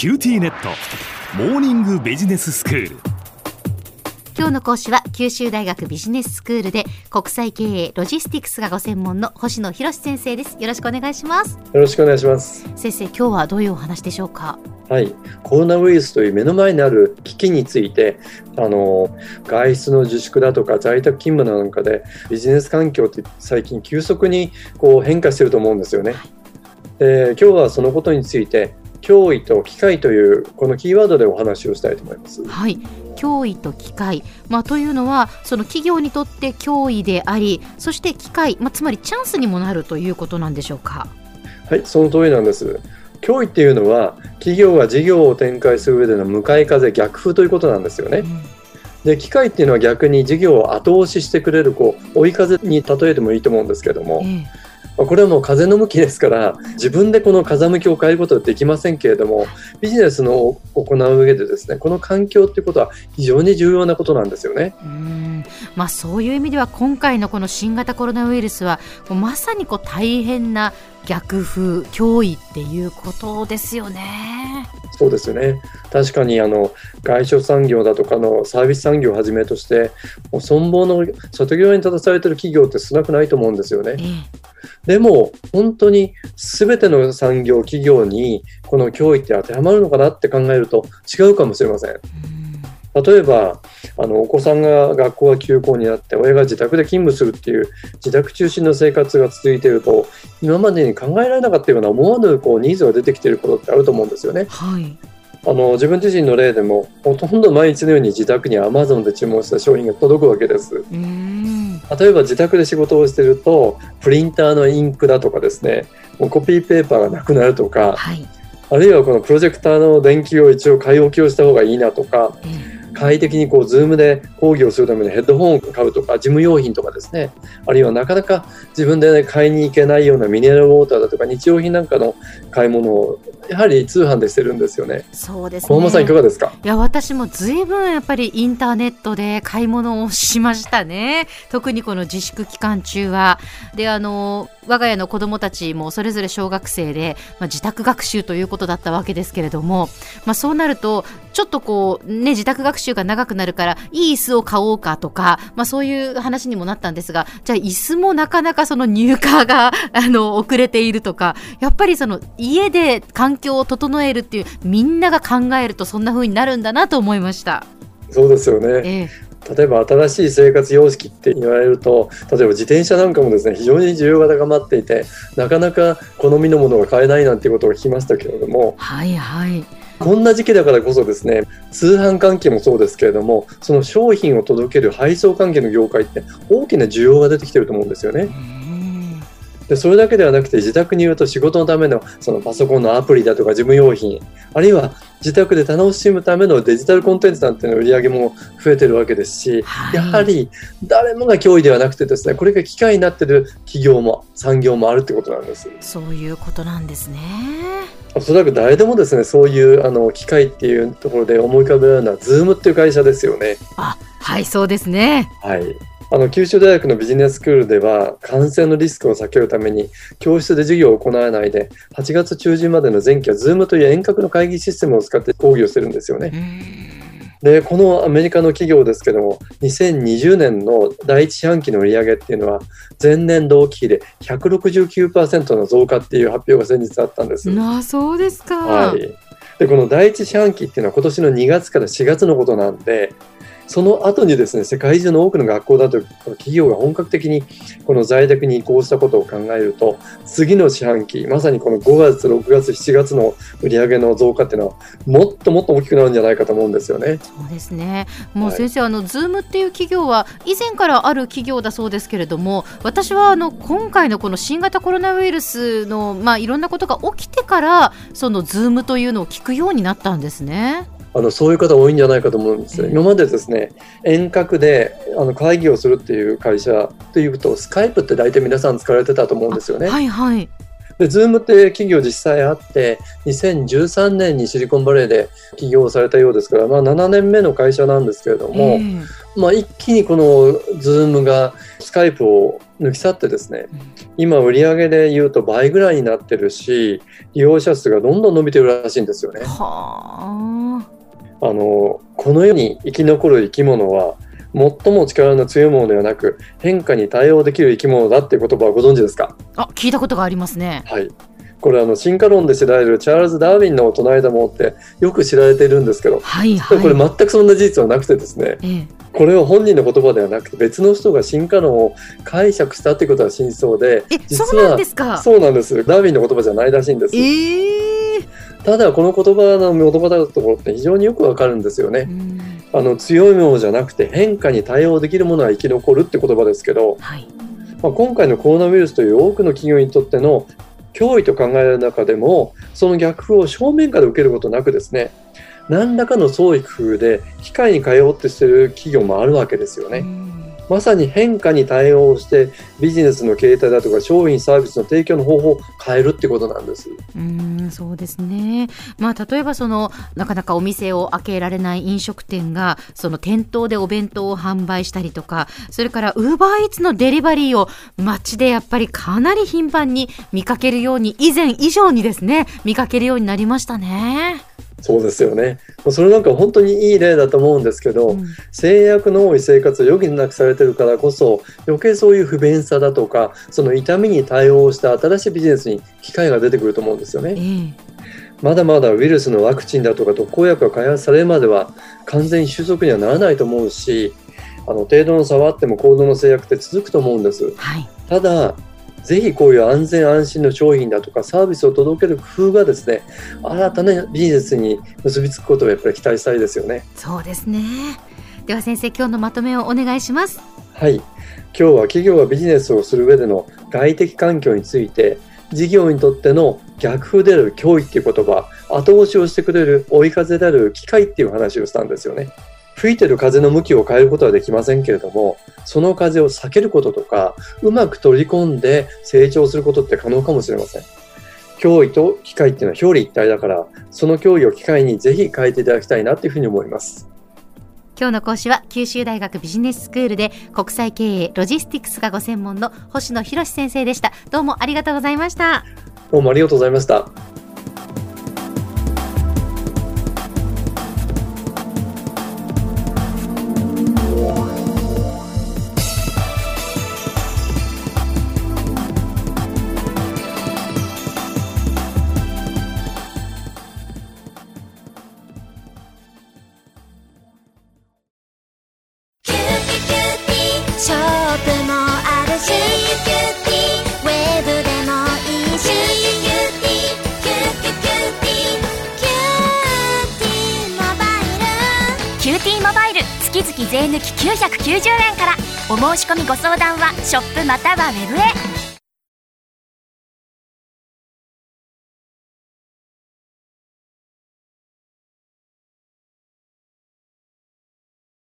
QTnet。モーニングビジネススクール。今日の講師は九州大学ビジネススクールで国際経営ロジスティクスがご専門の星野博先生です。よろしくお願いします。よろしくお願いします。先生今日はどういうお話でしょうか？はい、コロナウイルスという目の前にある危機についてあの外出の自粛だとか在宅勤務なんかでビジネス環境って最近急速にこう変化してると思うんですよね。で今日はそのことについて脅威と機会というこのキーワードでお話をしたいと思います。はい脅威と機会、まあ、というのはその企業にとって脅威でありそして機会、まあ、つまりチャンスにもなるということなんでしょうか？はいその通りなんです脅威っていうのは企業が事業を展開する上での向かい風逆風ということなんですよね。うんで機械っていうのは逆に事業を後押ししてくれるこう追い風に例えてもいいと思うんですけども、ええまあこれはもう風の向きですから自分でこの風向きを変えることはできませんけれどもビジネスの行う上でですねこの環境っていうことは非常に重要なことなんですよね。うんまあ、そういう意味では今回のこの新型コロナウイルスはまさにこう大変な逆風脅威っていうことですよね。そうですよね確かにあの外食産業だとかのサービス産業をはじめとしてもう存亡の外際に立たされてる企業って少なくないと思うんですよね。ええでも本当に全ての産業企業にこの脅威って当てはまるのかなって考えると違うかもしれません。うん例えばあのお子さんが学校が休校になって親が自宅で勤務するっていう自宅中心の生活が続いていると今までに考えられなかったような思わぬこうニーズが出てきていることってあると思うんですよね。はいあの自分自身の例でもほとんど毎日のように自宅に Amazon で注文した商品が届くわけです。うん例えば自宅で仕事をしているとプリンターのインクだとかですねもうコピーペーパーがなくなるとかはい。あるいはこのプロジェクターの電球を一応買い置きをした方がいいなとかええ。快適にこう、 Zoom で講義をするためのヘッドホンを買うとか、事務用品とかですね、あるいはなかなか自分で、ね、買いに行けないようなミネラルウォーターだとか、日用品なんかの買い物を、やはり通販でしてるんですよね。そうですね。小浜さん、いかがですか？いや私もずいぶんやっぱりインターネットで買い物をしましたね。特にこの自粛期間中は。であの我が家の子どもたちもそれぞれ小学生で、まあ、自宅学習ということだったわけですけれども、まあ、そうなるとちょっとこうね自宅学習が長くなるからいい椅子を買おうかとか、まあ、そういう話にもなったんですがじゃあ椅子もなかなかその入荷があの遅れているとかやっぱりその家で環境を整えるっていうみんなが考えるとそんな風になるんだなと思いました。そうですよね。ええ例えば新しい生活様式って言われると、例えば自転車なんかもですね、非常に需要が高まっていて、なかなか好みのものが買えないなんていうことを聞きましたけれども、はいはい。こんな時期だからこそですね、通販関係もそうですけれども、その商品を届ける配送関係の業界って大きな需要が出てきてると思うんですよね。うんでそれだけではなくて自宅にいると仕事のためのそのパソコンのアプリだとか事務用品あるいは自宅で楽しむためのデジタルコンテンツなんていうの売り上げも増えてるわけですし、はいやはり誰もが脅威ではなくてですねこれが機会になってる企業も産業もあるってことなんですそういうことなんですね。おそらく誰でもですねそういうあの機会っていうところで思い浮かべられるのは Zoom っていう会社ですよねあはいそうですね。はい。あの九州大学のビジネススクールでは感染のリスクを避けるために教室で授業を行わないで8月中旬までの前期は Zoom という遠隔の会議システムを使って講義をしてるんですよね。うんでこのアメリカの企業ですけども2020年の第一四半期の売り上げっていうのは前年同期比で169%の増加っていう発表が先日あったんです。なそうですか。はい、でこの第一四半期っていうのは今年の2月から4月のことなんでその後にですね世界中の多くの学校だと企業が本格的にこの在宅に移行したことを考えると次の四半期まさにこの5月6月7月の売り上げの増加っていうのはもっともっと大きくなるんじゃないかと思うんですよね。そうですね。もうはい先生、あの Zoom っていう企業は以前からある企業だそうですけれども、私はあの今回のこの新型コロナウイルスのまあいろんなことが起きてからその Zoom というのを聞くようになったんですね。あのそういう方多いんじゃないかと思うんです今までですね遠隔であの会議をするっていう会社というと Skype って大体皆さん使われてたと思うんですよね。はいはい。で、 Zoom って企業実際あって、2013年にシリコンバレーで起業されたようですから、まあ7年目の会社なんですけれども、ええまあ一気にこの Zoom が Skype を抜き去ってですね、今売り上げで言うと倍ぐらいになってるし、利用者数がどんどん伸びてるらしいんですよね。はあの、この世に生き残る生き物は、最も力の強いものではなく、変化に対応できる生き物だっていう言葉はご存知ですか？あ。あ、聞いたことがありますね。はい。これあの進化論で知られるチャールズ・ダーウィンの唱えたものってよく知られているんですけど、はいはい。これ全くそんな事実はなくてですね、ええ、これは本人の言葉ではなくて別の人が進化論を解釈したってことは真相で、え、実はそうなんですか？そうなんです。ダーウィンの言葉じゃないらしいんです。ええただこの言葉の元々のところって非常によくわかるんですよね。うんあの強いものじゃなくて変化に対応できるものは生き残るって言葉ですけど、はい。まあ、今回のコロナウイルスという多くの企業にとっての脅威と考えられる中でもその逆風を正面から受けることなくですね何らかの創意工夫で機械に変えようとしている企業もあるわけですよね。まさに変化に対応してビジネスの形態だとか商品サービスの提供の方法を変えるってことなんです。うんそうですね、まあ、例えばそのなかなかお店を開けられない飲食店がその店頭でお弁当を販売したりとかそれからウーバーイーツのデリバリーを街でやっぱりかなり頻繁に見かけるように以前以上にですね見かけるようになりましたね。そうですよね。それなんか本当にいい例だと思うんですけど、うん制約の多い生活を余儀なくされてるからこそ余計そういう不便さだとかその痛みに対応した新しいビジネスに機会が出てくると思うんですよね。ええまだまだウイルスのワクチンだとか特効薬が開発されるまでは完全に収束にはならないと思うしあの程度の差はあっても行動の制約って続くと思うんです。はいただぜひこういう安全安心の商品だとかサービスを届ける工夫がですね新たなビジネスに結びつくことをやっぱり期待したいですよね。そうですねでは先生今日のまとめをお願いします。はい。今日は企業がビジネスをする上での外的環境について、事業にとっての逆風である脅威っていう言葉、後押しをしてくれる追い風である機会っていう話をしたんですよね。吹いてる風の向きを変えることはできませんけれども、その風を避けることとか、うまく取り込んで成長することって可能かもしれません。脅威と機会っていうのは表裏一体だから、その脅威を機会にぜひ変えていただきたいなっていうふうに思います。今日の講師は九州大学ビジネススクールで国際経営ロジスティクスがご専門の星野博先生でしたどうもありがとうございましたどうもありがとうございました。ファイル。月々税抜き990円から。お申し込みご相談はショップまたはウェブへ。